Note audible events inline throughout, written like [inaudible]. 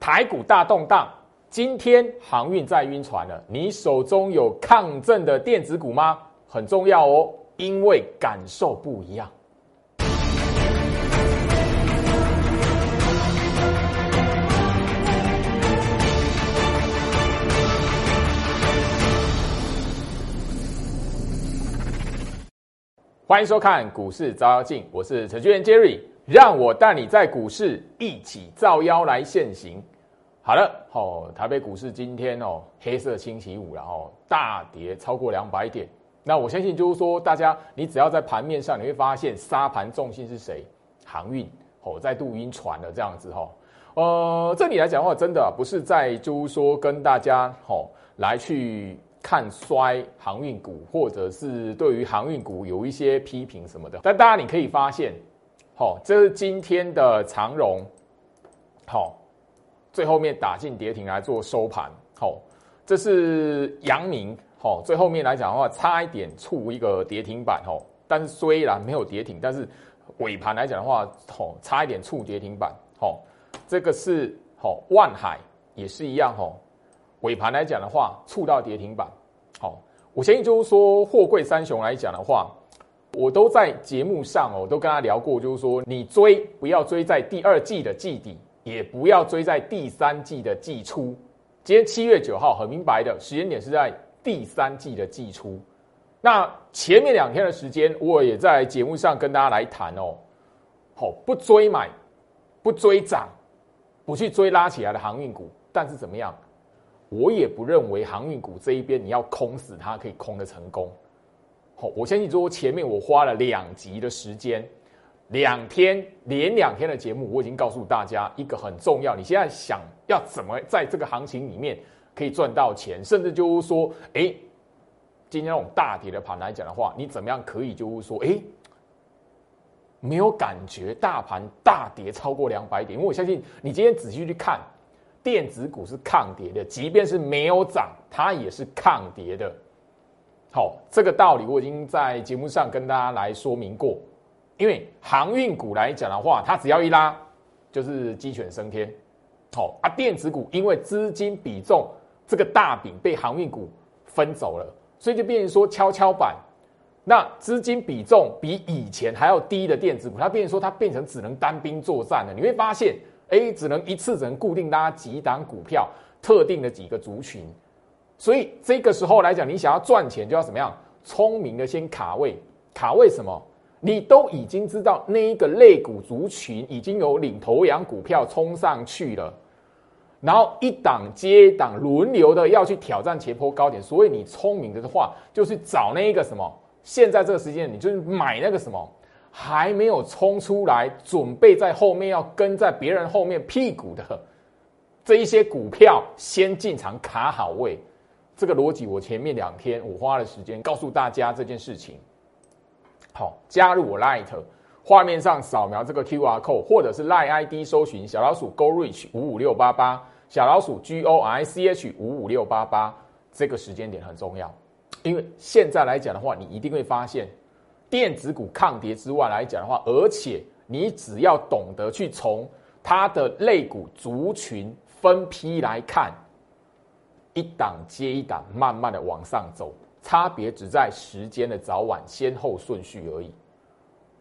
台股大动荡，今天航运在晕船了。你手中有抗震的电子股吗？很重要哦，因为感受不一样。欢迎收看股市照妖镜，我是程序员 Jerry，让我带你在股市一起造妖来现行。好了，哦，台北股市今天哦，黑色星期五然后大跌超过两百点。那我相信就是说，大家你只要在盘面上，你会发现沙盘重心是谁？航运哦，再度晕船了这样子哈。呃，这里来讲的话，真的不是在就是说跟大家哦来去。看衰航运股，或者是对于航运股有一些批评什么的，但大家你可以发现，好，这是今天的长荣，好，最后面打进跌停来做收盘，好，这是阳明，好，最后面来讲的话，差一点触一个跌停板，哦，但是虽然没有跌停，但是尾盘来讲的话，哦，差一点触跌停板，吼，这个是吼万海也是一样，吼。尾盘来讲的话，触到跌停板。好，我相信就是说，货柜三雄来讲的话，我都在节目上哦，都跟他聊过，就是说，你追不要追在第二季的季底，也不要追在第三季的季初。今天七月九号，很明白的时间点是在第三季的季初。那前面两天的时间，我也在节目上跟大家来谈哦。好，不追买，不追涨，不去追拉起来的航运股，但是怎么样？我也不认为航运股这一边你要空死它可以空的成功。我相信说前面我花了两集的时间，两天连两天的节目，我已经告诉大家一个很重要。你现在想要怎么在这个行情里面可以赚到钱，甚至就是说，哎，今天那种大跌的盘来讲的话，你怎么样可以就是说，哎，没有感觉大盘大跌超过两百点？因为我相信你今天仔细去看。电子股是抗跌的，即便是没有涨，它也是抗跌的。好，这个道理我已经在节目上跟大家来说明过。因为航运股来讲的话，它只要一拉，就是鸡犬升天。好啊，电子股因为资金比重这个大饼被航运股分走了，所以就变成说跷跷板。那资金比重比以前还要低的电子股，它变成说它变成只能单兵作战了。你会发现。A 只能一次只能固定拉几档股票，特定的几个族群，所以这个时候来讲，你想要赚钱就要怎么样？聪明的先卡位，卡位什么？你都已经知道那一个类股族群已经有领头羊股票冲上去了，然后一档接一档轮流的要去挑战前坡高点，所以你聪明的话就是找那一个什么？现在这个时间你就是买那个什么？还没有冲出来，准备在后面要跟在别人后面屁股的这一些股票，先进场卡好位。这个逻辑，我前面两天我花了时间告诉大家这件事情。好，加入我 Light，画面上扫描这个 QR code，或者是 Light ID 搜寻小老鼠 Go Reach 五五六八八，小老鼠 G O I C H 五五六八八。这个时间点很重要，因为现在来讲的话，你一定会发现。电子股抗跌之外来讲的话，而且你只要懂得去从它的类股族群分批来看，一档接一档，慢慢的往上走，差别只在时间的早晚先后顺序而已。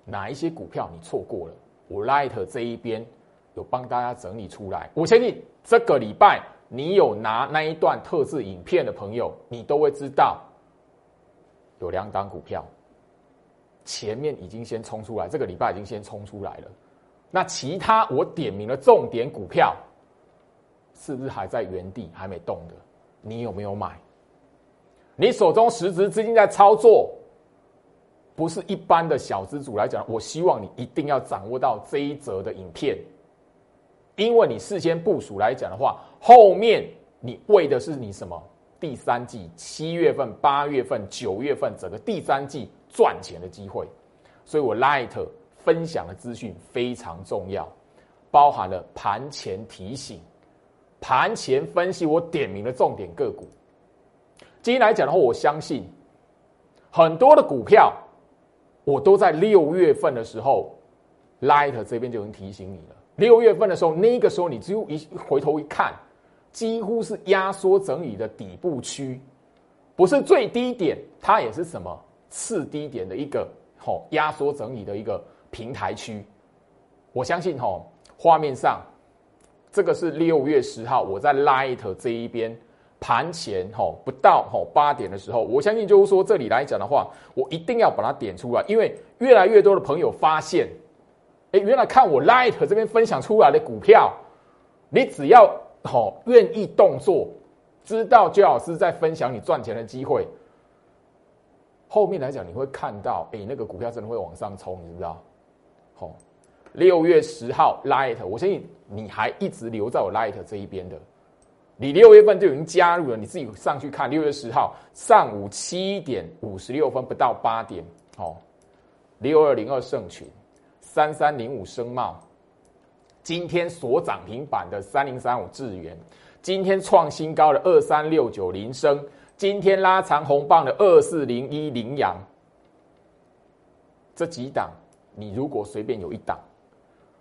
哪一些股票你错过了？我 Light 这一边有帮大家整理出来。我相信这个礼拜你有拿那一段特制影片的朋友，你都会知道有两档股票。前面已经先冲出来，这个礼拜已经先冲出来了。那其他我点名的重点股票，是不是还在原地还没动的？你有没有买？你手中实质资金在操作，不是一般的小资主来讲，我希望你一定要掌握到这一则的影片，因为你事先部署来讲的话，后面你为的是你什么？第三季七月份、八月份、九月份整个第三季。赚钱的机会，所以我 Light 分享的资讯非常重要，包含了盘前提醒、盘前分析，我点名的重点个股。今天来讲的话，我相信很多的股票，我都在六月份的时候，Light 这边就已经提醒你了。六月份的时候，那个时候你只有一回头一看，几乎是压缩整理的底部区，不是最低点，它也是什么次低点的一个吼压缩整理的一个平台区。我相信吼画面上这个是六月十号我在 Light 这一边。盘前吼不到吼八点的时候，我相信就是说这里来讲的话，我一定要把它点出来，因为越来越多的朋友发现，哎，原来看我 Light 这边分享出来的股票，你只要吼愿意动作，知道焦老师在分享你赚钱的机会，后面来讲你会看到，哎，那个股票真的会往上冲，你知不知道？好，六月十号 Light，我相信你还一直留在我 Light 这一边的。你六月份就已经加入了，你自己上去看。六月十号上午七点五十六分不到八点，哦，六二零二盛群，三三零五声茂，今天所涨停板的三零三五智源，今天创新高的二三六九零升，今天拉长红棒的二四零一羚羊，这几档你如果随便有一档，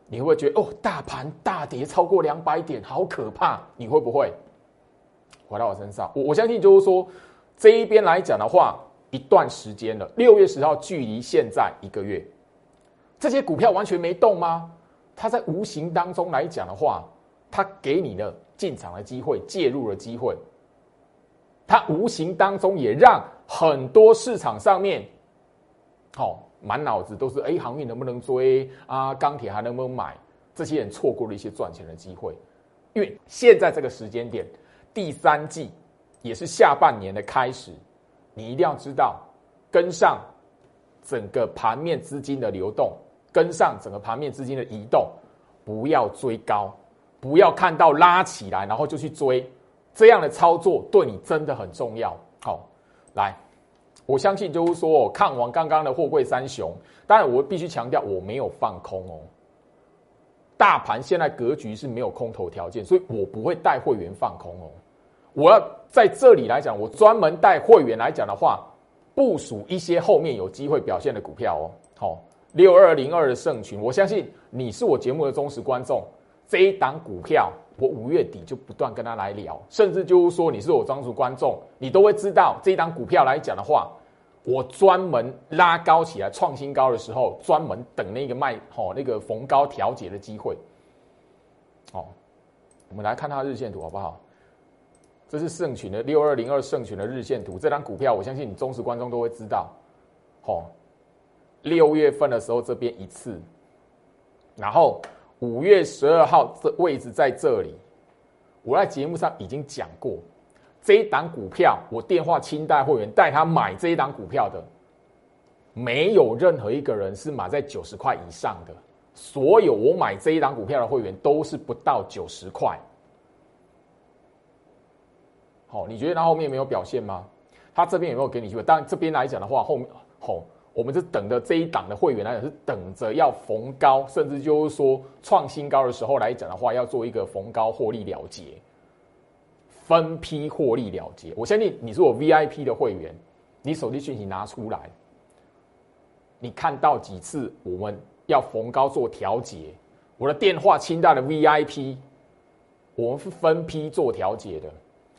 你会觉得哦，大盘大跌超过两百点，好可怕？你会不会？回到我身上，我我相信就是说，这一边来讲的话，一段时间了，六月十号距离现在一个月，这些股票完全没动吗？它在无形当中来讲的话，它给你的进场的机会、介入的机会，它无形当中也让很多市场上面，好满脑子都是哎，航运能不能追啊？钢铁还能不能买？这些人错过了一些赚钱的机会，因为现在这个时间点。第三季也是下半年的开始，你一定要知道跟上整个盘面资金的流动，跟上整个盘面资金的移动，不要追高，不要看到拉起来然后就去追，这样的操作对你真的很重要。好，来，我相信就是说，看完刚刚的货柜三雄，当然我必须强调我没有放空哦。大盘现在格局是没有空头条件，所以我不会带会员放空哦。我要在这里来讲，我专门带会员来讲的话，部署一些后面有机会表现的股票哦。好，六二零二的盛群，我相信你是我节目的忠实观众。这一档股票，我五月底就不断跟他来聊，甚至就是说你是我专属观众，你都会知道这一档股票来讲的话。我专门拉高起来创新高的时候，专门等那个卖好那个逢高调节的机会。哦，我们来看它日线图好不好？这是盛群的六二零二盛群的日线图，这张股票我相信你忠实观众都会知道。哦，六月份的时候这边一次，然后五月十二号这位置在这里，我在节目上已经讲过。这一档股票，我电话清代会员带他买这一档股票的，没有任何一个人是买在九十块以上的。所有我买这一档股票的会员都是不到九十块。好，你觉得他后面没有表现吗？他这边有没有给你机会？当然这边来讲的话，后面好，我们是等着这一档的会员来讲是等着要逢高，甚至就是说创新高的时候来讲的话，要做一个逢高获利了结。分批获利了结，我相信你是我 VIP 的会员，你手机讯息拿出来，你看到几次我们要逢高做调节，我的电话清单的 VIP，我们是分批做调节的。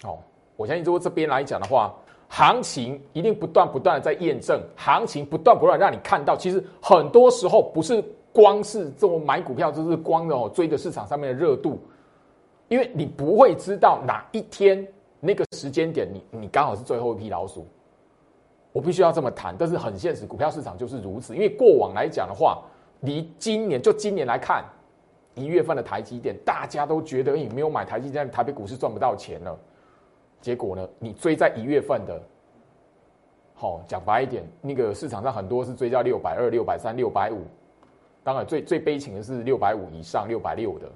哦，我相信如果这边来讲的话，行情一定不断不断的在验证，行情不断不断让你看到，其实很多时候不是光是这种买股票，就是光的哦追着市场上面的热度。因为你不会知道哪一天那个时间点，你你刚好是最后一批老鼠。我必须要这么谈，但是很现实，股票市场就是如此。因为过往来讲的话，离今年就今年来看，一月份的台积电，大家都觉得你没有买台积电，台北股市赚不到钱了。结果呢，你追在一月份的，好讲白一点，那个市场上很多是追到六百二、六百三、六百五，当然最最悲情的是六百五以上、六百六的。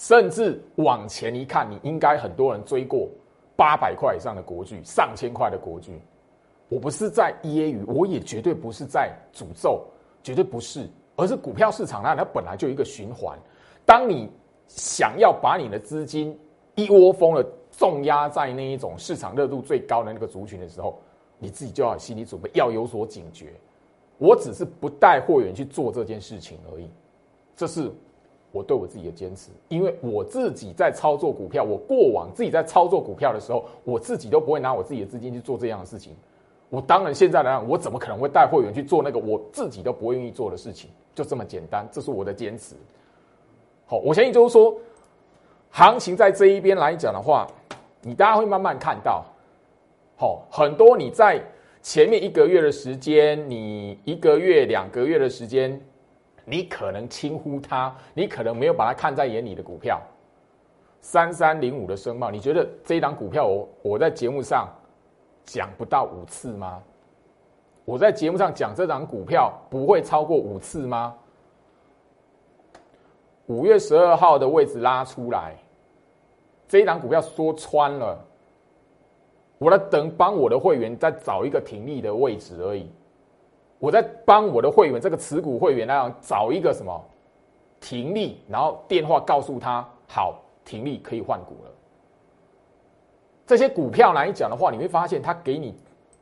甚至往前一看，你应该很多人追过八百块以上的国巨、上千块的国巨。我不是在揶揄，我也绝对不是在诅咒，绝对不是，而是股票市场那它本来就一个循环。当你想要把你的资金一窝蜂的重压在那一种市场热度最高的那个族群的时候，你自己就要心理准备，要有所警觉。我只是不带货源去做这件事情而已。这是我对我自己的坚持，因为我自己在操作股票，我过往自己在操作股票的时候，我自己都不会拿我自己的资金去做这样的事情。我当然现在来讲，我怎么可能会带会员去做那个我自己都不愿意做的事情？就这么简单，这是我的坚持。好，我相信就是说，行情在这一边来讲的话，你大家会慢慢看到，好，很多你在。前面一个月的时间，你一个月、两个月的时间，你可能轻忽它，你可能没有把它看在眼里的股票，三三零五的声貌，你觉得这一档股票，我我在节目上讲不到五次吗？我在节目上讲这档股票不会超过五次吗？五月十二号的位置拉出来，这一档股票说穿了。我在等帮我的会员再找一个停利的位置而已，我在帮我的会员这个持股会员那样找一个什么停利，然后电话告诉他好停利可以换股了。这些股票来讲的话，你会发现它给你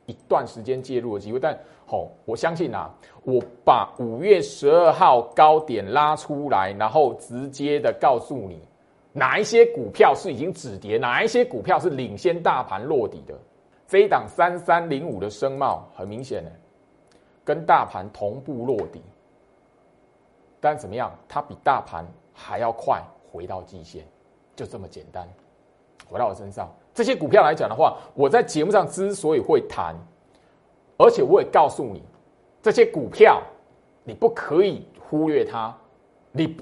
一段时间介入的机会，但好，我相信啊，我把五月十二号高点拉出来，然后直接的告诉你。哪一些股票是已经止跌？哪一些股票是领先大盘落底的？这一档三三零五的声貌很明显呢，跟大盘同步落底，但怎么样？它比大盘还要快回到季线，就这么简单。回到我身上，这些股票来讲的话，我在节目上之所以会谈，而且我也告诉你，这些股票你不可以忽略它，你。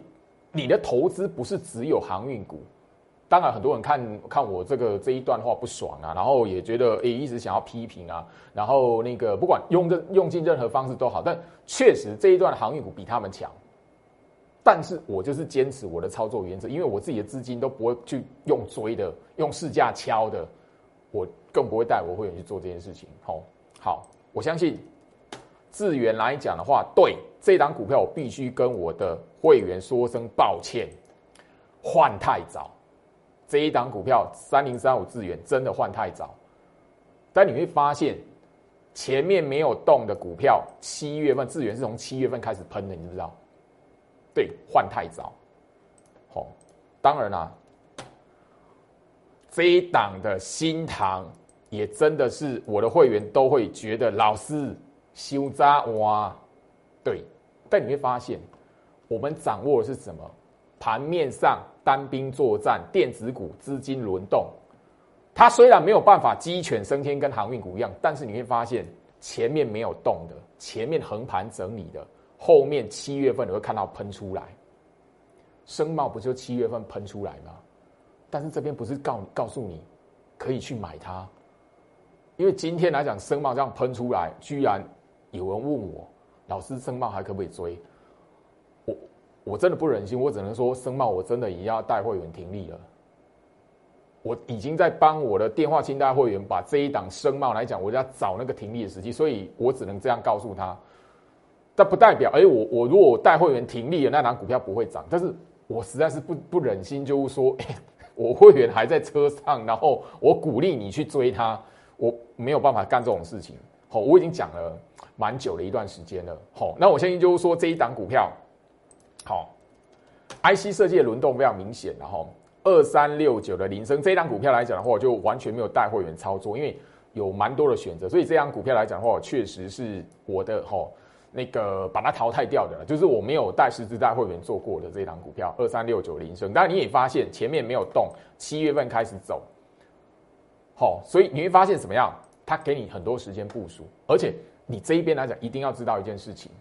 你的投资不是只有航运股，当然很多人看看我这个这一段话不爽啊，然后也觉得诶一直想要批评啊，然后那个不管用任用尽任何方式都好，但确实这一段航运股比他们强，但是我就是坚持我的操作原则，因为我自己的资金都不会去用追的，用市价敲的，我更不会带我会员去做这件事情。好，好，我相信。资源来讲的话，对这档股票，我必须跟我的会员说声抱歉，换太早。这一档股票三零三五资源真的换太早，但你会发现前面没有动的股票，七月份资源是从七月份开始喷的，你知不知道？对，换太早。好，当然啦，这一档的新塘也真的是我的会员都会觉得老师。修扎哇，对，但你会发现，我们掌握的是什么？盘面上单兵作战，电子股资金轮动，它虽然没有办法鸡犬升天，跟航运股一样，但是你会发现前面没有动的，前面横盘整理的，后面七月份你会看到喷出来，声茂不就七月份喷出来吗？但是这边不是告告诉你可以去买它，因为今天来讲声茂这样喷出来，居然。有人问我，老师声茂还可不可以追？我真的不忍心，我只能说声茂我真的也要带会员停利了。我已经在帮我的电话清单会员把这一档声茂来讲，我要找那个停利的时机，所以我只能这样告诉他。但不代表，哎，我我如果带会员停利了，那档股票不会涨。但是我实在是不不忍心，就是说，[laughs] 我会员还在车上，然后我鼓励你去追他，我没有办法干这种事情。好，我已经讲了。蛮久的一段时间了，好，那我相信就是说这一档股票，好，IC 设计的轮动非常明显，然后二三六九的铃声这一档股票来讲的话，我就完全没有带会员操作，因为有蛮多的选择，所以这张股票来讲的话，确实是我的哈那个把它淘汰掉的了，就是我没有带实质带会员做过的这一档股票二三六九铃声，当然你也发现前面没有动，七月份开始走，好，所以你会发现怎么样？它给你很多时间部署，而且。你这一边来讲，一定要知道一件事情，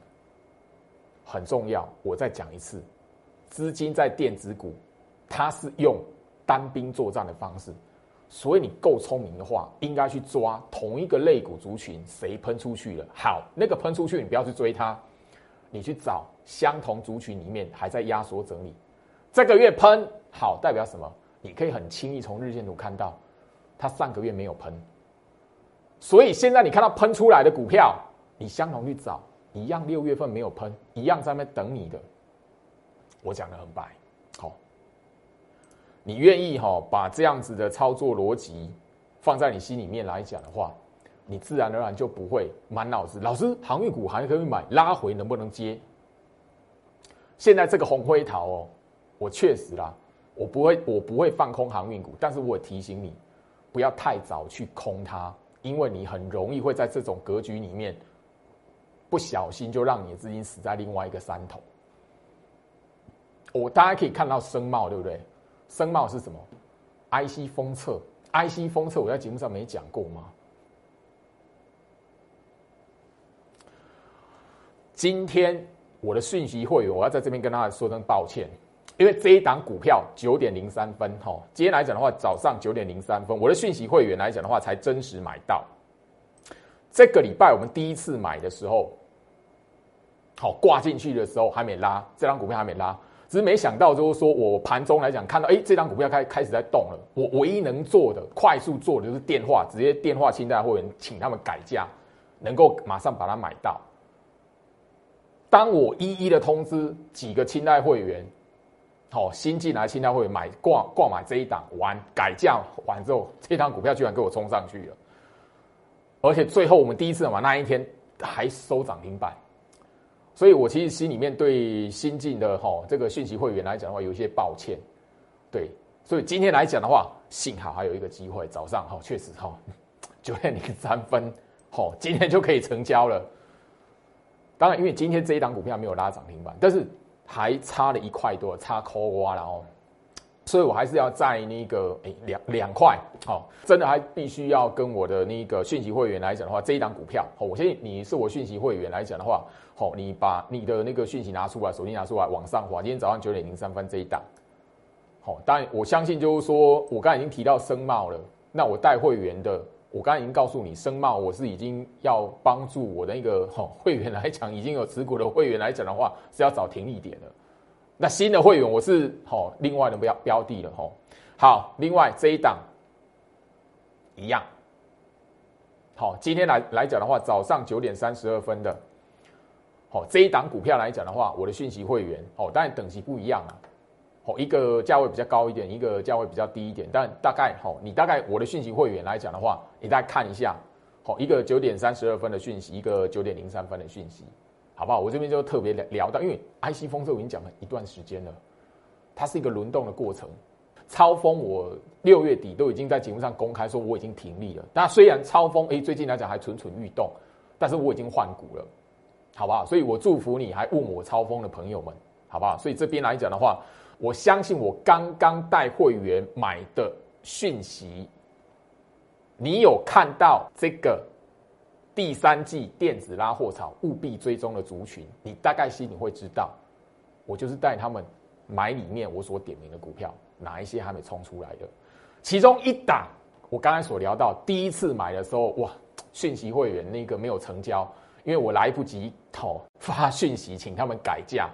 很重要。我再讲一次，资金在电子股，它是用单兵作战的方式，所以你够聪明的话，应该去抓同一个类股族群，谁喷出去了，好，那个喷出去，你不要去追它，你去找相同族群里面还在压缩整理，这个月喷好，代表什么？你可以很轻易从日线图看到，它上个月没有喷。所以现在你看到喷出来的股票，你相同去找，一样六月份没有喷，一样在那等你的。我讲的很白，好，你愿意哈把这样子的操作逻辑放在你心里面来讲的话，你自然而然就不会满脑子。老师，航运股还可以买，拉回能不能接？现在这个红灰桃哦，我确实啦，我不会我不会放空航运股，但是我提醒你，不要太早去空它，因为你很容易会在这种格局里面不小心就让你的资金死在另外一个山头。我大家可以看到声茂对不对？声茂是什么？IC 封测，IC 封测，我在节目上没讲过吗？今天我的讯息会员，我要在这边跟大家说声抱歉，因为这一档股票九点零三分，哈，今天来讲的话，早上九点零三分，我的讯息会员来讲的话，才真实买到。这个礼拜我们第一次买的时候，好挂进去的时候还没拉，这张股票还没拉，只是没想到就是说我盘中来讲看到，哎，这张股票开开始在动了，我唯一能做的快速做的就是电话，直接电话清代会员，请他们改价，能够马上把它买到。当我一一的通知几个清代会员，好新进来清代会员买挂挂买这一档完改价完之后，这张股票居然给我冲上去了，而且最后我们第一次嘛那一天还收涨停板，所以我其实心里面对新进的哈这个讯息会员来讲的话有一些抱歉，对，所以今天来讲的话，幸好还有一个机会，早上哈确实哈九点零三分，好今天就可以成交了。当然，因为今天这一档股票没有拉涨停板，但是还差了一块多，差抠瓜了哦，所以我还是要在那个诶两两块，好，真的还必须要跟我的那个讯息会员来讲的话，这一档股票，好，我相信你是我讯息会员来讲的话，好，你把你的那个讯息拿出来，手机拿出来，往上滑，今天早上九点零三分这一档，好，当然我相信就是说我刚才已经提到声茂了，那我带会员的。我刚才已经告诉你，声茂我是已经要帮助我的那个哦会员来讲，已经有持股的会员来讲的话，是要找停利点的。那新的会员我是哈另外的标标的了哈。好，另外这一档一样。好，今天来来讲的话，早上九点三十二分的，好这一档股票来讲的话，我的讯息会员哦，当然等级不一样啊。哦，一个价位比较高一点，一个价位比较低一点，但大概哦，你大概我的讯息会员来讲的话，你再看一下，好，一个九点三十二分的讯息，一个九点零三分的讯息，好不好？我这边就特别聊聊到，因为 IC 风这我已经讲了一段时间了，它是一个轮动的过程。超风我六月底都已经在节目上公开说我已经停利了，那虽然超风哎最近来讲还蠢蠢欲动，但是我已经换股了，好不好？所以我祝福你还问我超风的朋友们，好不好？所以这边来讲的话。我相信我刚刚带会员买的讯息，你有看到这个第三季电子拉货潮务必追踪的族群，你大概心里会知道，我就是带他们买里面我所点名的股票，哪一些还没冲出来的，其中一档我刚才所聊到第一次买的时候，哇，讯息会员那个没有成交，因为我来不及哦发讯息请他们改价，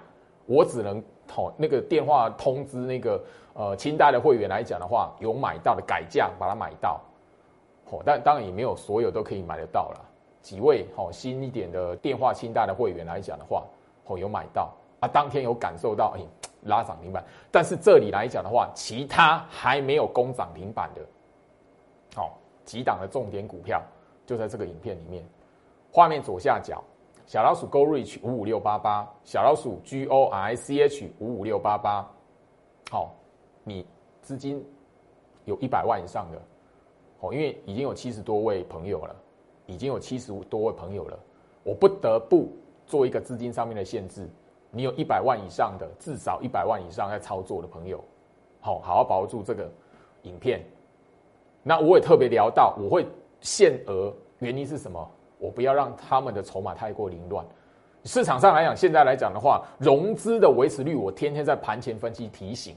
我只能。好，那个电话通知那个呃清代的会员来讲的话，有买到的改价把它买到，好，但当然也没有所有都可以买得到了。几位好新一点的电话清单的会员来讲的话，哦有买到啊，当天有感受到哎拉涨停板，但是这里来讲的话，其他还没有攻涨停板的，好几档的重点股票就在这个影片里面，画面左下角。小老鼠 Go Reach 五五六八八，小老鼠 G O I C H 五五六八八，好，你资金有一百万以上的，哦，因为已经有七十多位朋友了，已经有七十多位朋友了，我不得不做一个资金上面的限制，你有一百万以上的，至少一百万以上在操作的朋友，好，好好把握住这个影片。那我也特别聊到，我会限额，原因是什么？我不要让他们的筹码太过凌乱。市场上来讲，现在来讲的话，融资的维持率，我天天在盘前分析提醒，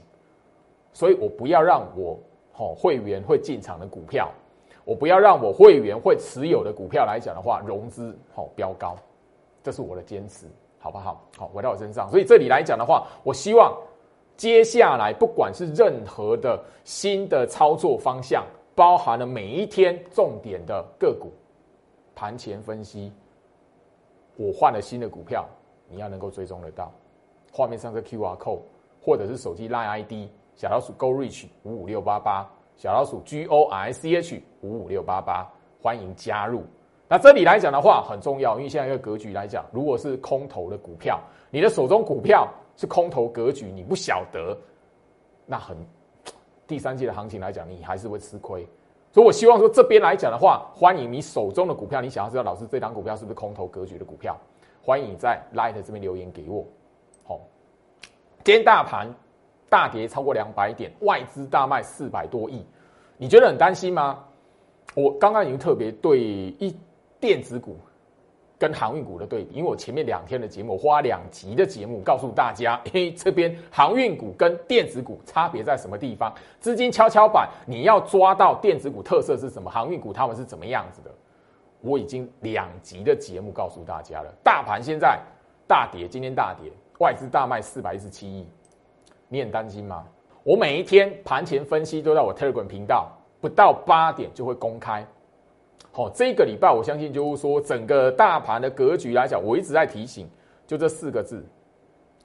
所以我不要让我好会员会进场的股票，我不要让我会员会持有的股票来讲的话，融资好飙高，这是我的坚持，好不好？好，回到我身上。所以这里来讲的话，我希望接下来不管是任何的新的操作方向，包含了每一天重点的个股。盘前分析，我换了新的股票，你要能够追踪得到。画面上的 Q R code，或者是手机 Line I D 小老鼠 Go Reach 五五六八八，小老鼠 G O I C H 五五六八八，欢迎加入。那这里来讲的话很重要，因为现在一个格局来讲，如果是空头的股票，你的手中股票是空头格局，你不晓得，那很第三季的行情来讲，你还是会吃亏。所以我希望说这边来讲的话，欢迎你手中的股票，你想要知道老师这张股票是不是空头格局的股票，欢迎你在 Light 这边留言给我。好，今天大盘大跌超过两百点，外资大卖四百多亿，你觉得很担心吗？我刚刚已经特别对一电子股。跟航运股的对比，因为我前面两天的节目，花两集的节目告诉大家，嘿，这边航运股跟电子股差别在什么地方？资金跷跷板，你要抓到电子股特色是什么？航运股他们是怎么样子的？我已经两集的节目告诉大家了。大盘现在大跌，今天大跌，外资大卖四百一十七亿，你很担心吗？我每一天盘前分析都在我 Telegram 频道，不到八点就会公开。好，这个礼拜我相信就是说，整个大盘的格局来讲，我一直在提醒，就这四个字。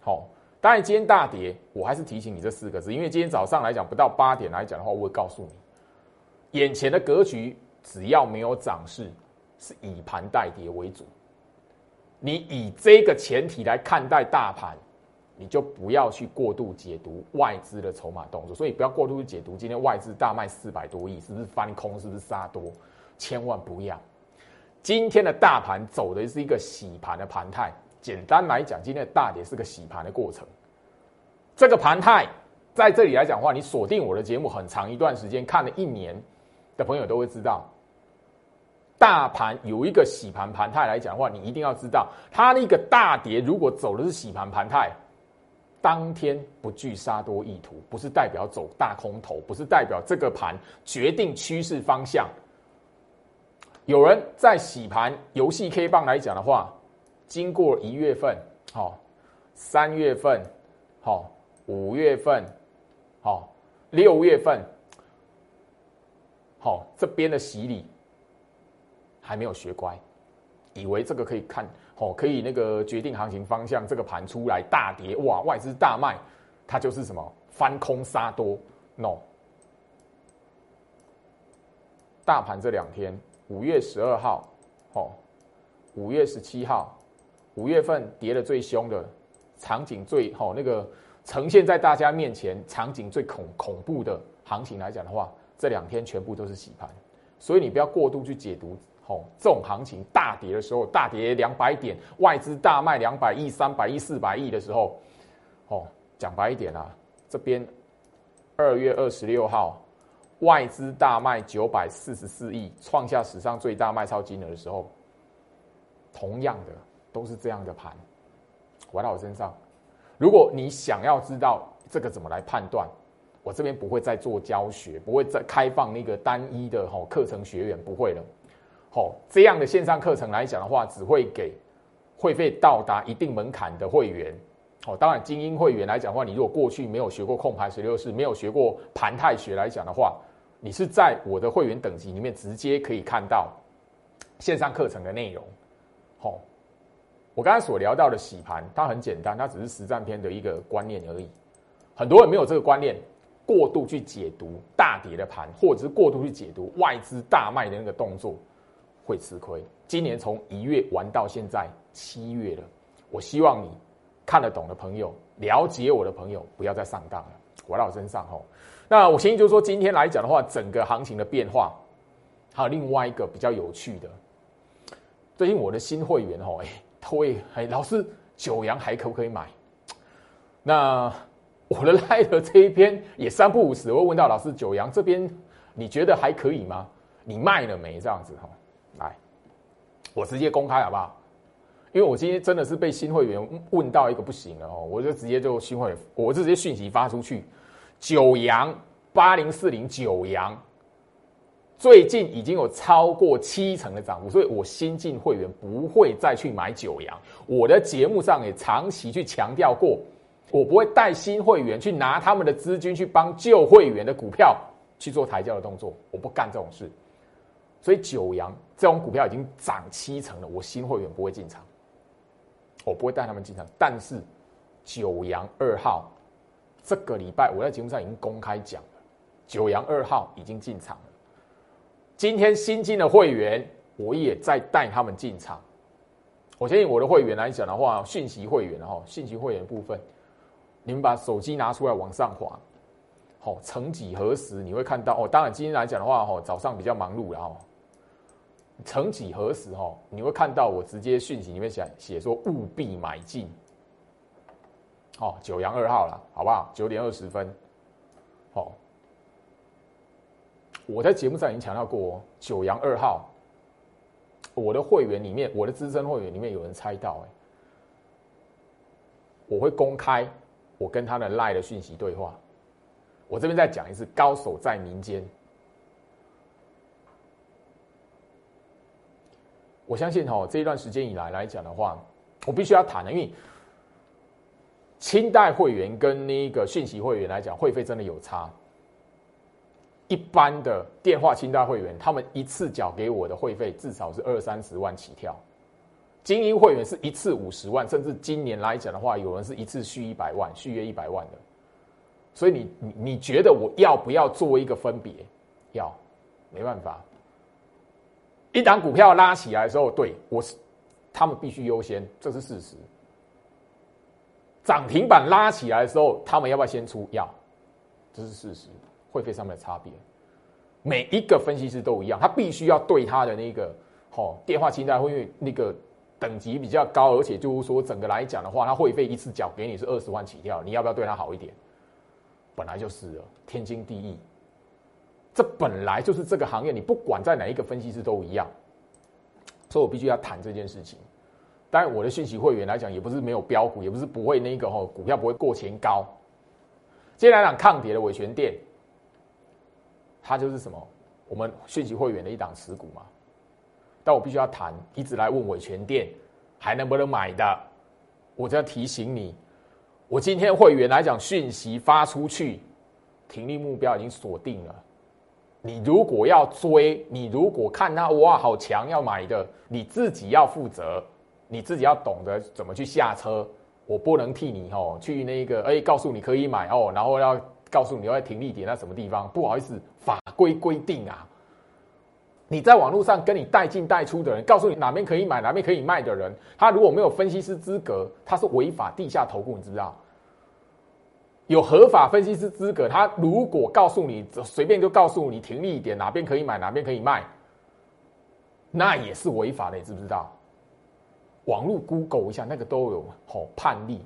好，当然今天大跌，我还是提醒你这四个字，因为今天早上来讲不到八点来讲的话，我会告诉你，眼前的格局只要没有涨势，是以盘带跌为主。你以这个前提来看待大盘，你就不要去过度解读外资的筹码动作，所以不要过度解读今天外资大卖四百多亿，是不是翻空，是不是杀多？千万不要！今天的大盘走的是一个洗盘的盘态。简单来讲，今天的大跌是个洗盘的过程。这个盘态在这里来讲的话，你锁定我的节目很长一段时间，看了一年的朋友都会知道，大盘有一个洗盘盘态来讲的话，你一定要知道，它那个大跌如果走的是洗盘盘态，当天不具杀多意图，不是代表走大空头，不是代表这个盘决定趋势方向。有人在洗盘游戏 K 棒来讲的话，经过一月份、好三月份、好五月份、好六月份，好这边的洗礼还没有学乖，以为这个可以看哦，可以那个决定行情方向。这个盘出来大跌，哇，外资大卖，它就是什么翻空杀多？No，大盘这两天。五月十二号，哦，五月十七号，五月份跌的最凶的场景最好那个呈现在大家面前场景最恐恐怖的行情来讲的话，这两天全部都是洗盘，所以你不要过度去解读，这种行情大跌的时候，大跌两百点，外资大卖两百亿、三百亿、四百亿的时候，哦，讲白一点啊，这边二月二十六号。外资大卖九百四十四亿，创下史上最大卖超金额的时候，同样的都是这样的盘，回到我身上。如果你想要知道这个怎么来判断，我这边不会再做教学，不会再开放那个单一的吼课程学员，不会了。好，这样的线上课程来讲的话，只会给会费到达一定门槛的会员。哦，当然精英会员来讲的话，你如果过去没有学过控盘十六式，没有学过盘态学来讲的话，你是在我的会员等级里面直接可以看到线上课程的内容。好，我刚才所聊到的洗盘，它很简单，它只是实战篇的一个观念而已。很多人没有这个观念，过度去解读大跌的盘，或者是过度去解读外资大卖的那个动作，会吃亏。今年从一月玩到现在七月了，我希望你看得懂的朋友，了解我的朋友，不要再上当了，回到我身上吼。那我先就说，今天来讲的话，整个行情的变化，还有另外一个比较有趣的，最近我的新会员哦，哎，会哎，老师九阳还可不可以买？那我的 [laughs] 赖的这一篇也三不五时会问到老师九阳这边，你觉得还可以吗？你卖了没？这样子哈，我直接公开好不好？因为我今天真的是被新会员问到一个不行了哦，我就直接就新会，我就直接讯息发出去。九阳八零四零九阳，最近已经有超过七成的涨幅，所以我新进会员不会再去买九阳。我的节目上也长期去强调过，我不会带新会员去拿他们的资金去帮旧会员的股票去做抬轿的动作，我不干这种事。所以九阳这种股票已经涨七成了，我新会员不会进场，我不会带他们进场。但是九阳二号。这个礼拜我在节目上已经公开讲了，九阳二号已经进场了。今天新进的会员，我也在带他们进场。我建议我的会员来讲的话，讯息会员哈，讯息会员部分，你们把手机拿出来往上滑，好，曾几何时你会看到哦？当然今天来讲的话，哦，早上比较忙碌，然后曾几何时，哦，你会看到我直接讯息里面写写说务必买进，哦，九阳二号了，好不好？九点二十分，好，我在节目上已经强调过，九阳二号，我的会员里面，我的资深会员里面有人猜到，哎，我会公开。我跟他的赖的讯息对话，我这边再讲一次，高手在民间。我相信哈，这一段时间以来来讲的话，我必须要谈的，因为清代会员跟那个讯息会员来讲，会费真的有差。一般的电话清代会员，他们一次缴给我的会费至少是二三十万起跳。精英会员是一次五十万，甚至今年来讲的话，有人是一次续一百万，续约一百万的。所以你你你觉得我要不要做一个分别？要，没办法。一档股票拉起来的时候，对我是他们必须优先，这是事实。涨停板拉起来的时候，他们要不要先出？要，这是事实。会费上面的差别，每一个分析师都一样，他必须要对他的那个好电话清单，因为那个。等级比较高，而且就是说，整个来讲的话，他会费一次缴给你是二十万起跳，你要不要对他好一点？本来就是了，天经地义。这本来就是这个行业，你不管在哪一个分析师都一样。所以我必须要谈这件事情。当然，我的讯息会员来讲，也不是没有标股，也不是不会那个吼股票不会过前高。接下来讲抗跌的伟权店，它就是什么？我们讯息会员的一档持股嘛。但我必须要谈，一直来问伟权店还能不能买的，我就要提醒你，我今天会员来讲讯息发出去，停利目标已经锁定了。你如果要追，你如果看它哇好强要买的，你自己要负责，你自己要懂得怎么去下车。我不能替你哦去那个哎告诉你可以买哦，然后要告诉你要停利点在什么地方，不好意思，法规规定啊。你在网络上跟你带进带出的人，告诉你哪边可以买，哪边可以卖的人，他如果没有分析师资格，他是违法地下投顾，你知不知道？有合法分析师资格，他如果告诉你随便就告诉你停利一点，哪边可以买，哪边可以卖，那也是违法的，你知不知道？网络 Google 一下，那个都有好判例，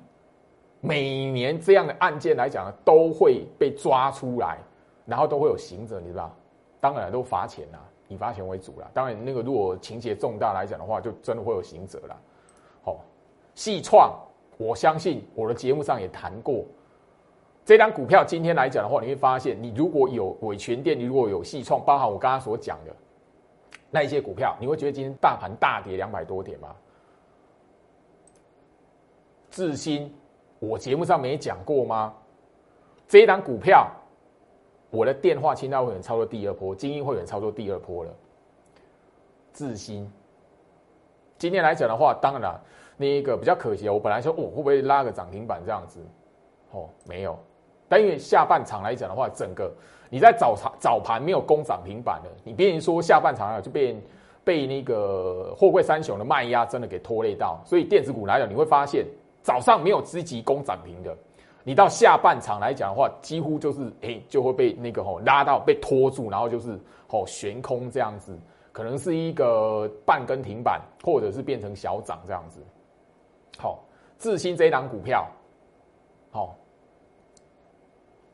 每年这样的案件来讲都会被抓出来，然后都会有刑责，你知道？当然都罚钱啦。以罚钱为主了，当然那个如果情节重大来讲的话，就真的会有刑责了。好，细创，我相信我的节目上也谈过，这张股票今天来讲的话，你会发现，你如果有伟权店，你如果有细创，包含我刚刚所讲的那一些股票，你会觉得今天大盘大跌两百多点吗？智新，我节目上没讲过吗？这一档股票。我的电话清代会员操作第二波，精英会员操作第二波了。智新，今天来讲的话，当然那一个比较可惜，我本来说，哦，会不会拉个涨停板这样子？哦，没有。但因为下半场来讲的话，整个你在早场早盘没有攻涨停板的，你别人说下半场啊就被被那个货柜三雄的卖压真的给拖累到，所以电子股来讲，你会发现早上没有积极攻涨停的。你到下半场来讲的话，几乎就是诶就会被那个吼拉到被拖住，然后就是吼悬空这样子，可能是一个半根停板，或者是变成小涨这样子。好，智新这一档股票，好，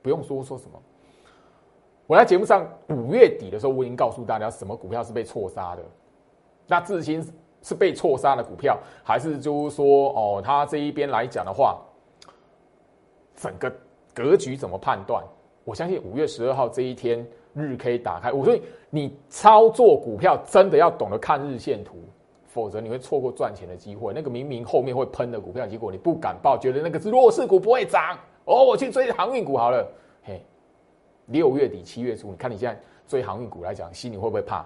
不用说说什么。我在节目上五月底的时候，我已经告诉大家什么股票是被错杀的。那智新是被错杀的股票，还是就是说哦，它这一边来讲的话？整个格局怎么判断？我相信五月十二号这一天日 K 打开，我说你操作股票真的要懂得看日线图，否则你会错过赚钱的机会。那个明明后面会喷的股票，结果你不敢报，觉得那个是弱势股不会涨哦，我去追航运股好了。嘿，六月底七月初，你看你现在追航运股来讲，心里会不会怕？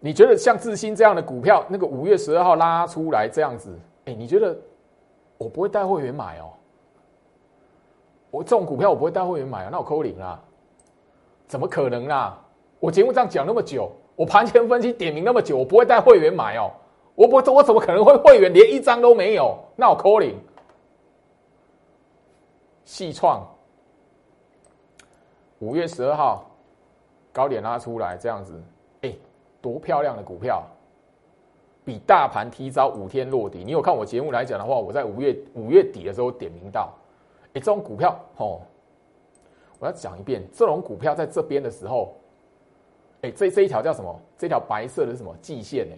你觉得像智新这样的股票，那个五月十二号拉出来这样子，哎，你觉得？我不会带会员买哦，我这种股票我不会带会员买啊，那我扣零啦，怎么可能啊？我节目上讲那么久，我盘前分析点名那么久，我不会带会员买哦，我不我怎么可能会会员连一张都没有？那我扣零，细创五月十二号高点拉出来，这样子，哎，多漂亮的股票，比大盘提早五天落底。你有看我节目来讲的话，我在五月五月底的时候点名到，哎，这种股票，哦，我要讲一遍，这种股票在这边的时候，哎，这这一条叫什么？这条白色的是什么？季线呢？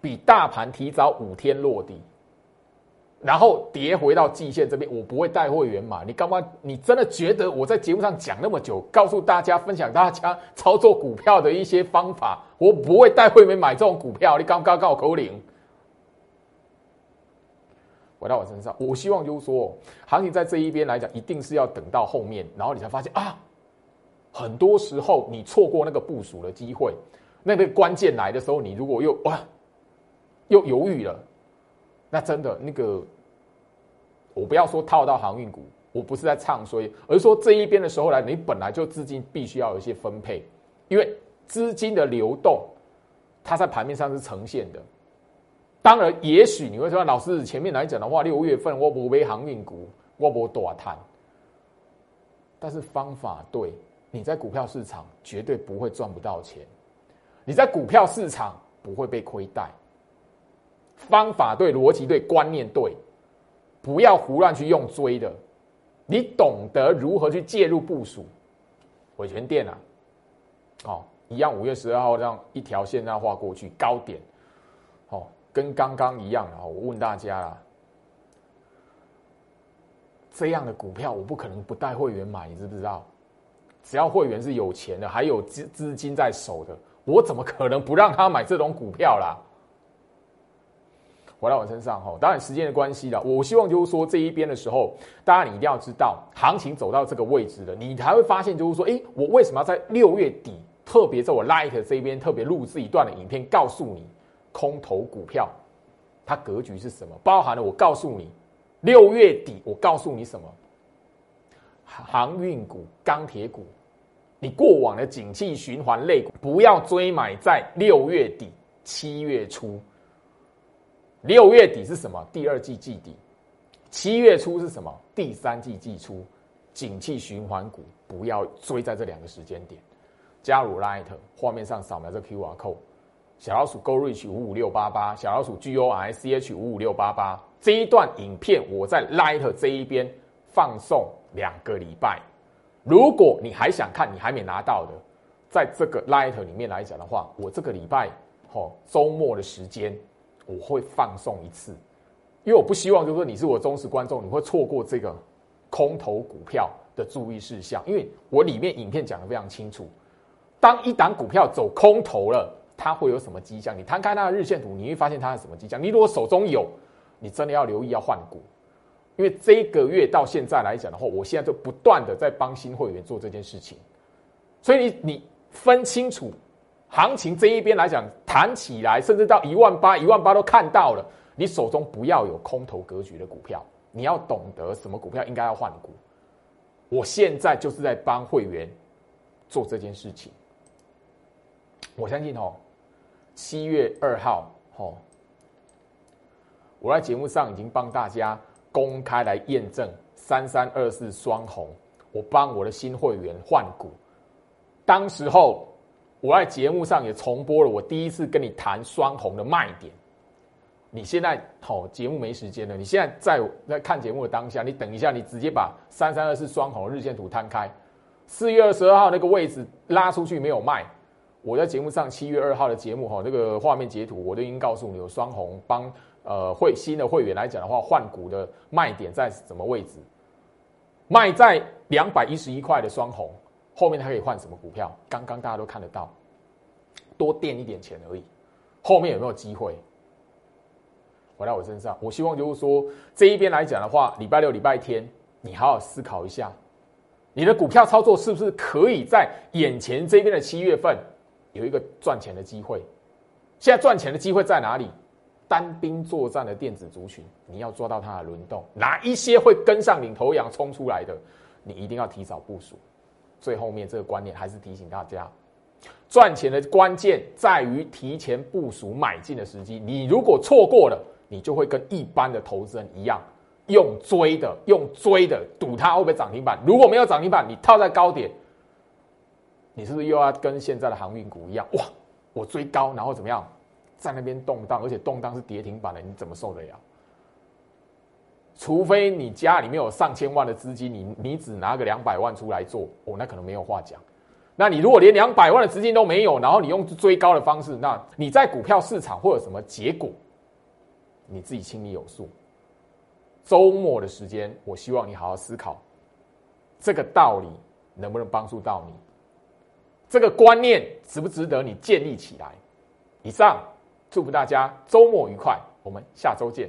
比大盘提早五天落地，然后跌回到季线这边，我不会带会员买。你干嘛？你真的觉得我在节目上讲那么久，告诉大家分享大家操作股票的一些方法，我不会带会员买这种股票？你刚刚告口令，回到我身上，我希望就是说，行情在这一边来讲，一定是要等到后面，然后你才发现啊，很多时候你错过那个部署的机会，那个关键来的时候，你如果又哇。又犹豫了，那真的那个，我不要说套到航运股，我不是在唱衰，而是说这一边的时候来，你本来就资金必须要有一些分配，因为资金的流动，它在盘面上是呈现的。当然，也许你会说，老师前面来讲的话，六月份我不背航运股，我不多谈，但是方法对，你在股票市场绝对不会赚不到钱，你在股票市场不会被亏待。方法对，逻辑对，观念对，不要胡乱去用追的。你懂得如何去介入部署，伟权店啊，哦，一样，五月十二号让一条线那画过去，高点，哦，跟刚刚一样啊。我问大家啦，这样的股票我不可能不带会员买，你知不知道？只要会员是有钱的，还有资资金在手的，我怎么可能不让他买这种股票啦？回到我身上哈，当然时间的关系了。我希望就是说这一边的时候，大家你一定要知道，行情走到这个位置了，你才会发现就是说，哎，我为什么要在六月底特别在我 Light 这边特别录制一段的影片，告诉你空头股票它格局是什么？包含了我告诉你六月底，我告诉你什么？航运股、钢铁股，你过往的景气循环类股，不要追买在六月底、七月初。六月底是什么？第二季季底。七月初是什么？第三季季初。景气循环股不要追在这两个时间点。加入 Light，画面上扫描这 QR code，小老鼠 Go Reach 五五六八八，小老鼠 G O I C H 五五六八八。这一段影片我在 Light 这一边放送两个礼拜。如果你还想看，你还没拿到的，在这个 Light 里面来讲的话，我这个礼拜哦周末的时间。我会放送一次，因为我不希望就是说你是我忠实观众，你会错过这个空头股票的注意事项。因为我里面影片讲的非常清楚，当一档股票走空头了，它会有什么迹象？你摊开它的日线图，你会发现它是什么迹象。你如果手中有，你真的要留意要换股，因为这个月到现在来讲的话，我现在就不断的在帮新会员做这件事情，所以你你分清楚。行情这一边来讲，弹起来，甚至到一万八、一万八都看到了。你手中不要有空头格局的股票，你要懂得什么股票应该要换股。我现在就是在帮会员做这件事情。我相信哦，七月二号哦，我在节目上已经帮大家公开来验证三三二四双红，我帮我的新会员换股，当时候。我在节目上也重播了我第一次跟你谈双红的卖点。你现在好，节目没时间了。你现在在在看节目的当下，你等一下，你直接把三三二四双红日线图摊开，四月二十二号那个位置拉出去没有卖。我在节目上七月二号的节目哈，这个画面截图我都已经告诉你，有双红帮呃会新的会员来讲的话，换股的卖点在什么位置？卖在两百一十一块的双红。后面它可以换什么股票？刚刚大家都看得到，多垫一点钱而已。后面有没有机会回到我身上？我希望就是说，这一边来讲的话，礼拜六、礼拜天，你好好思考一下，你的股票操作是不是可以在眼前这边的七月份有一个赚钱的机会？现在赚钱的机会在哪里？单兵作战的电子族群，你要做到它的轮动，哪一些会跟上领头羊冲出来的，你一定要提早部署。最后面这个观念还是提醒大家，赚钱的关键在于提前部署买进的时机。你如果错过了，你就会跟一般的投资人一样，用追的，用追的赌它会不会涨停板。如果没有涨停板，你套在高点，你是不是又要跟现在的航运股一样？哇，我追高，然后怎么样，在那边动荡，而且动荡是跌停板的，你怎么受得了？除非你家里面有上千万的资金，你你只拿个两百万出来做，哦，那可能没有话讲。那你如果连两百万的资金都没有，然后你用追高的方式，那你在股票市场会有什么结果？你自己心里有数。周末的时间，我希望你好好思考，这个道理能不能帮助到你？这个观念值不值得你建立起来？以上，祝福大家周末愉快，我们下周见。